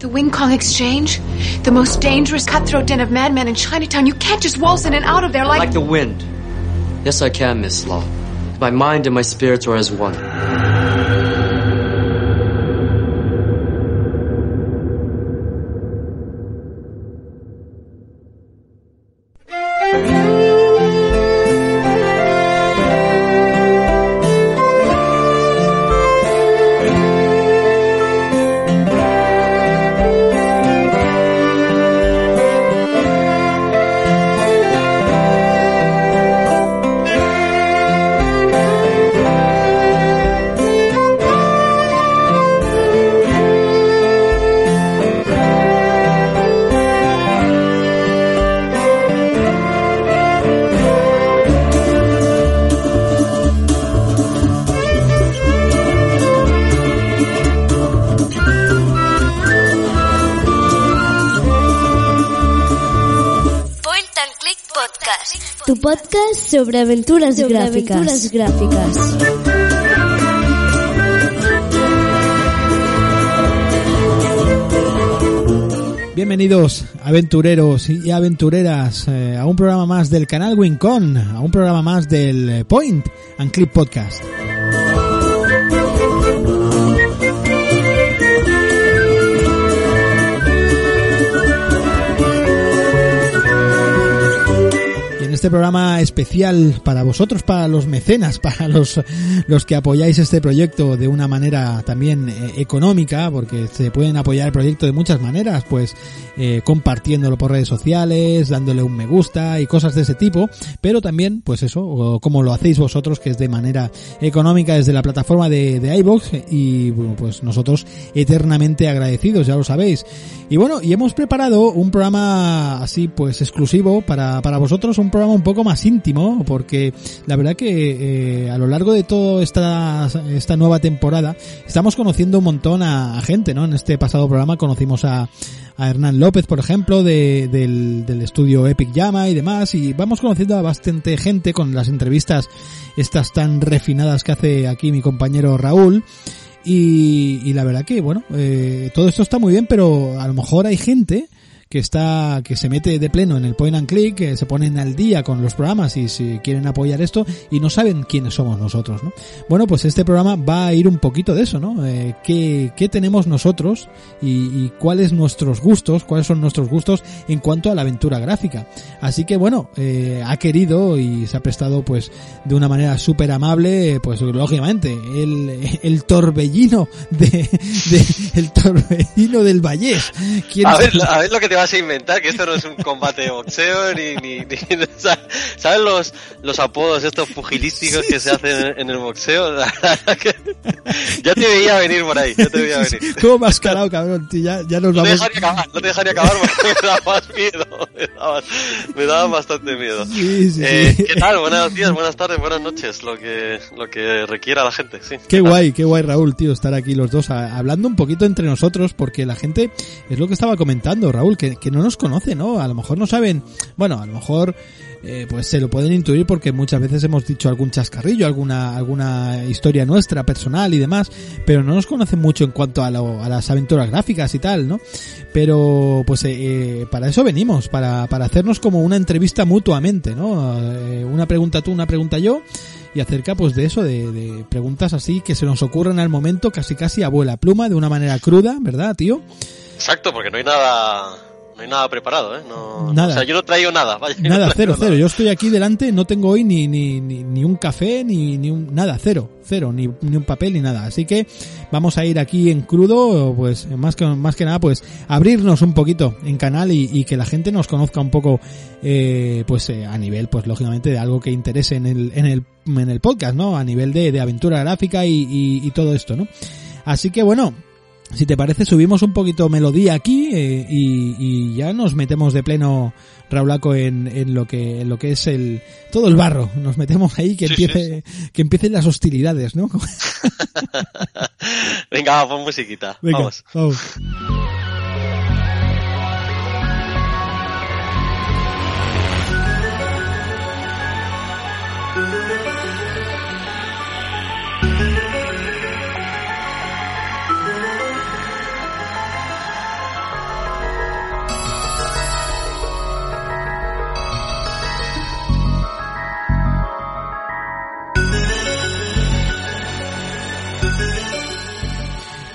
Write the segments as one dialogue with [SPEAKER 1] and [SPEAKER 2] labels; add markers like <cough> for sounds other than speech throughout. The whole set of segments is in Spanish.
[SPEAKER 1] The Wing Kong Exchange? The most dangerous cutthroat den of madmen in Chinatown. You can't just waltz in and out of there like...
[SPEAKER 2] Like the wind. Yes, I can, Miss Law. My mind and my spirits are as one.
[SPEAKER 3] Podcast.
[SPEAKER 4] Sobre aventuras
[SPEAKER 3] Sobre
[SPEAKER 4] gráficas.
[SPEAKER 3] aventuras
[SPEAKER 4] gráficas.
[SPEAKER 5] Bienvenidos aventureros y aventureras eh, a un programa más del canal Wincon, a un programa más del Point and Clip Podcast. Este programa especial para vosotros, para los mecenas, <laughs> para los, los que apoyáis este proyecto de una manera también eh, económica, porque se pueden apoyar el proyecto de muchas maneras, pues eh, compartiéndolo por redes sociales, dándole un me gusta y cosas de ese tipo, pero también, pues eso, o como lo hacéis vosotros, que es de manera económica desde la plataforma de, de iVoox, y bueno, pues nosotros eternamente agradecidos, ya lo sabéis. Y bueno, y hemos preparado un programa así pues exclusivo para, para vosotros, un programa un poco más íntimo, porque la verdad que eh, a lo largo de toda esta, esta nueva temporada estamos conociendo un montón a, gente, ¿no? En este pasado programa conocimos a, a Hernán López, por ejemplo, de, del, del estudio Epic Llama y demás, y vamos conociendo a bastante gente con las entrevistas estas tan refinadas que hace aquí mi compañero Raúl. Y, y la verdad que, bueno, eh, todo esto está muy bien, pero a lo mejor hay gente que está que se mete de pleno en el point and click, que se ponen al día con los programas y si quieren apoyar esto y no saben quiénes somos nosotros, ¿no? Bueno, pues este programa va a ir un poquito de eso, ¿no? Eh, ¿qué, qué tenemos nosotros y, y cuáles nuestros gustos, cuáles son nuestros gustos en cuanto a la aventura gráfica. Así que bueno, eh, ha querido y se ha prestado pues de una manera súper amable, pues lógicamente el, el torbellino de, de el torbellino del Vallés. ¿Quién
[SPEAKER 6] A ver, a ver lo que te vas a inventar, que esto no es un combate de boxeo, ni, ni, ni- <laughs> ¿sabes los, los apodos estos pugilísticos que se hacen en, en el boxeo? <laughs> Ya te veía venir por ahí, ya te veía venir. <laughs>
[SPEAKER 5] ¿Cómo me has calado, cabrón? tío? ya, ya nos
[SPEAKER 6] No te
[SPEAKER 5] vamos.
[SPEAKER 6] dejaría acabar, no te dejaría acabar porque me daba más miedo, me me bastante miedo.
[SPEAKER 5] Sí, sí,
[SPEAKER 6] Eh,
[SPEAKER 5] sí.
[SPEAKER 6] ¿Qué tal? Buenos días, buenas tardes, buenas noches, lo que, lo que requiera la gente, sí.
[SPEAKER 5] Qué guay, qué guay Raúl, tío, estar aquí los dos a- hablando un poquito entre nosotros, porque la gente, es lo que estaba comentando Raúl, que, que no nos conoce, ¿no? A lo mejor no saben, bueno, a lo mejor eh, pues se lo pueden intuir porque muchas veces hemos dicho algún chascarrillo, alguna, alguna historia nuestra, personal y demás, pero no nos conocen mucho en cuanto a, lo- a las aventuras gráficas y tal, ¿no? Pero pues eh, eh, para eso venimos, para, para hacernos como una entrevista mutuamente, ¿no? Eh, una pregunta tú, una pregunta yo y acerca pues de eso, de, de preguntas así que se nos ocurren al momento, casi casi a vuela pluma, de una manera cruda, ¿verdad, tío?
[SPEAKER 6] Exacto, porque no hay nada, no hay nada preparado, ¿eh? No,
[SPEAKER 5] Nada.
[SPEAKER 6] O sea, yo no traigo nada, vaya. no
[SPEAKER 5] Nada, cero,
[SPEAKER 6] nada.
[SPEAKER 5] cero. Yo estoy aquí delante, no tengo hoy ni, ni, ni, ni un café, ni, ni un, nada, cero, cero, ni, ni un papel, ni nada. Así que vamos a ir aquí en crudo, pues más que, más que nada, pues abrirnos un poquito en canal y, y que la gente nos conozca un poco, eh, pues eh, a nivel, pues lógicamente de algo que interese en el, en el, en el podcast, ¿no? A nivel de, de aventura gráfica y, y, y todo esto, ¿no? Así que bueno, si te parece, subimos un poquito melodía aquí eh, y, y ya nos metemos de pleno, Raulaco, en, en lo que en lo que es el todo el barro. Nos metemos ahí que
[SPEAKER 6] Sí,
[SPEAKER 5] empiece que empiecen las hostilidades, ¿no? <laughs>
[SPEAKER 6] Venga, pon musiquita.
[SPEAKER 5] Venga,
[SPEAKER 6] Vamos.
[SPEAKER 5] vamos.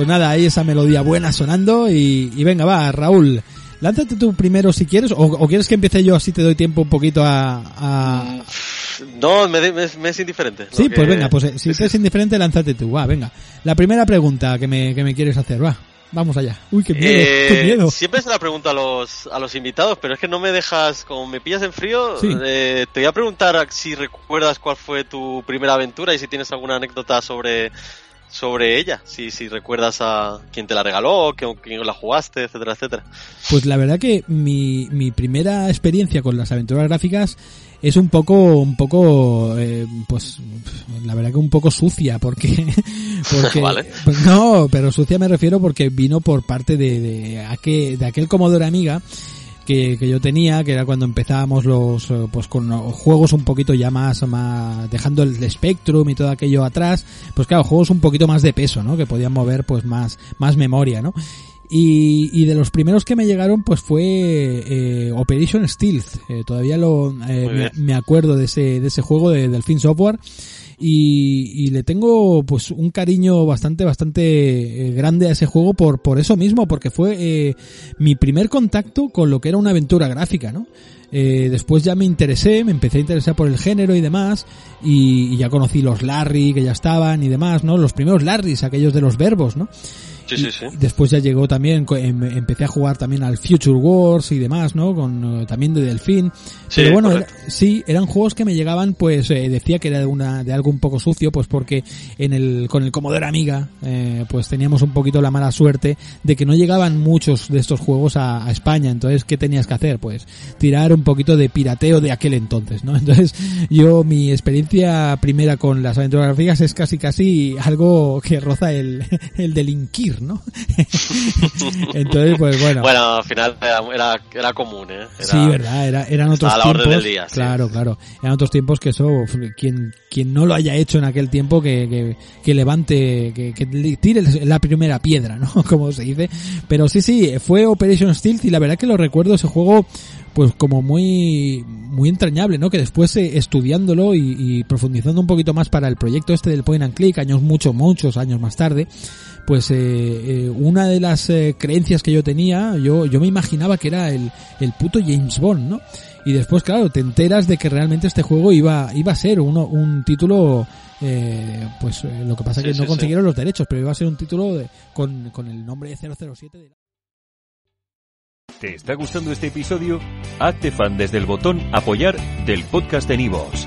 [SPEAKER 5] Pues nada, ahí esa melodía buena sonando y, y venga, va, Raúl, lánzate tú primero si quieres o, o quieres que empiece yo así te doy tiempo un poquito a... a-
[SPEAKER 6] No, me, me- me es indiferente.
[SPEAKER 5] Sí, pues venga, pues eh, si te es indiferente, lánzate tú, va, venga. La primera pregunta que me, que me quieres hacer, va, vamos allá. Uy, qué miedo,
[SPEAKER 6] Eh,
[SPEAKER 5] qué miedo.
[SPEAKER 6] Siempre se la pregunto a los, a los invitados, pero es que no me dejas, como me pillas en frío,
[SPEAKER 5] Sí.
[SPEAKER 6] eh, te voy a preguntar si recuerdas cuál fue tu primera aventura y si tienes alguna anécdota sobre, sobre ella, si, si recuerdas a quién te la regaló, quién, quién la jugaste, etcétera, etcétera.
[SPEAKER 5] Pues la verdad que mi, mi primera experiencia con las aventuras gráficas es un poco, un poco, eh, pues, la verdad que un poco sucia, porque, <laughs> porque,
[SPEAKER 6] Vale.
[SPEAKER 5] pues no, pero sucia me refiero porque vino por parte de, de, aquel, de aquel Commodore Amiga que, que yo tenía, que era cuando empezábamos los, eh, pues con juegos un poquito ya más, más, dejando el Spectrum y todo aquello atrás, pues claro, juegos un poquito más de peso, ¿no? Que podían mover pues más, más memoria, ¿no? Y, y de los primeros que me llegaron pues fue eh, Operation Stealth. Eh, todavía lo eh, me acuerdo de ese, de ese juego de Delfin Software. Y, y le tengo pues un cariño bastante bastante eh, grande a ese juego por por eso mismo porque fue eh, mi primer contacto con lo que era una aventura gráfica no Eh, después ya me interesé me empecé a interesar por el género y demás y, y ya conocí los Larry que ya estaban y demás no los primeros Larrys aquellos de los verbos no
[SPEAKER 6] Sí, sí, sí.
[SPEAKER 5] después ya llegó también, em- empecé a jugar también al Future Wars y demás, ¿no? Con eh, también de Delfín.
[SPEAKER 6] Sí,
[SPEAKER 5] Pero bueno, era- sí, eran juegos que me llegaban, pues eh, decía que era de una de algo un poco sucio, pues porque en el con el Commodore Amiga, eh, pues teníamos un poquito la mala suerte de que no llegaban muchos de estos juegos a, a España. Entonces, ¿qué tenías que hacer? Pues tirar un poquito de pirateo de aquel entonces, ¿no? <laughs> Entonces, yo mi experiencia primera con las aventuras gráficas es casi casi algo que roza el, <laughs> el delinquir, ¿no? <laughs> Entonces, pues bueno.
[SPEAKER 6] Bueno, al final era, era, era común, ¿eh? Era-
[SPEAKER 5] Sí, verdad, era, eran otros
[SPEAKER 6] a la
[SPEAKER 5] tiempos.
[SPEAKER 6] orden del día, sí.
[SPEAKER 5] claro, claro. Eran otros tiempos que eso, quien, quien no lo haya hecho en aquel tiempo, que, que, que levante, que, tire la primera piedra, ¿no? <laughs> Como se dice. Pero sí, sí, fue Operation Stealth y la verdad que lo recuerdo ese juego, pues como muy, muy entrañable, ¿no? Que después eh, estudiándolo y, y profundizando un poquito más para el proyecto este del Point and Click, años muchos, muchos años más tarde, pues eh, eh, una de las eh, creencias que yo tenía, yo, yo me imaginaba que era el, el puto James Bond, ¿no? Y después, claro, te enteras de que realmente este juego iba, iba a ser uno, un título, eh, pues eh, lo que pasa es que
[SPEAKER 6] Sí,
[SPEAKER 5] no
[SPEAKER 6] sí,
[SPEAKER 5] consiguieron los derechos, pero iba a ser un título de- con, con el nombre de 007 de...
[SPEAKER 7] ¿Te está gustando este episodio? Hazte fan desde el botón Apoyar del podcast de Nivos.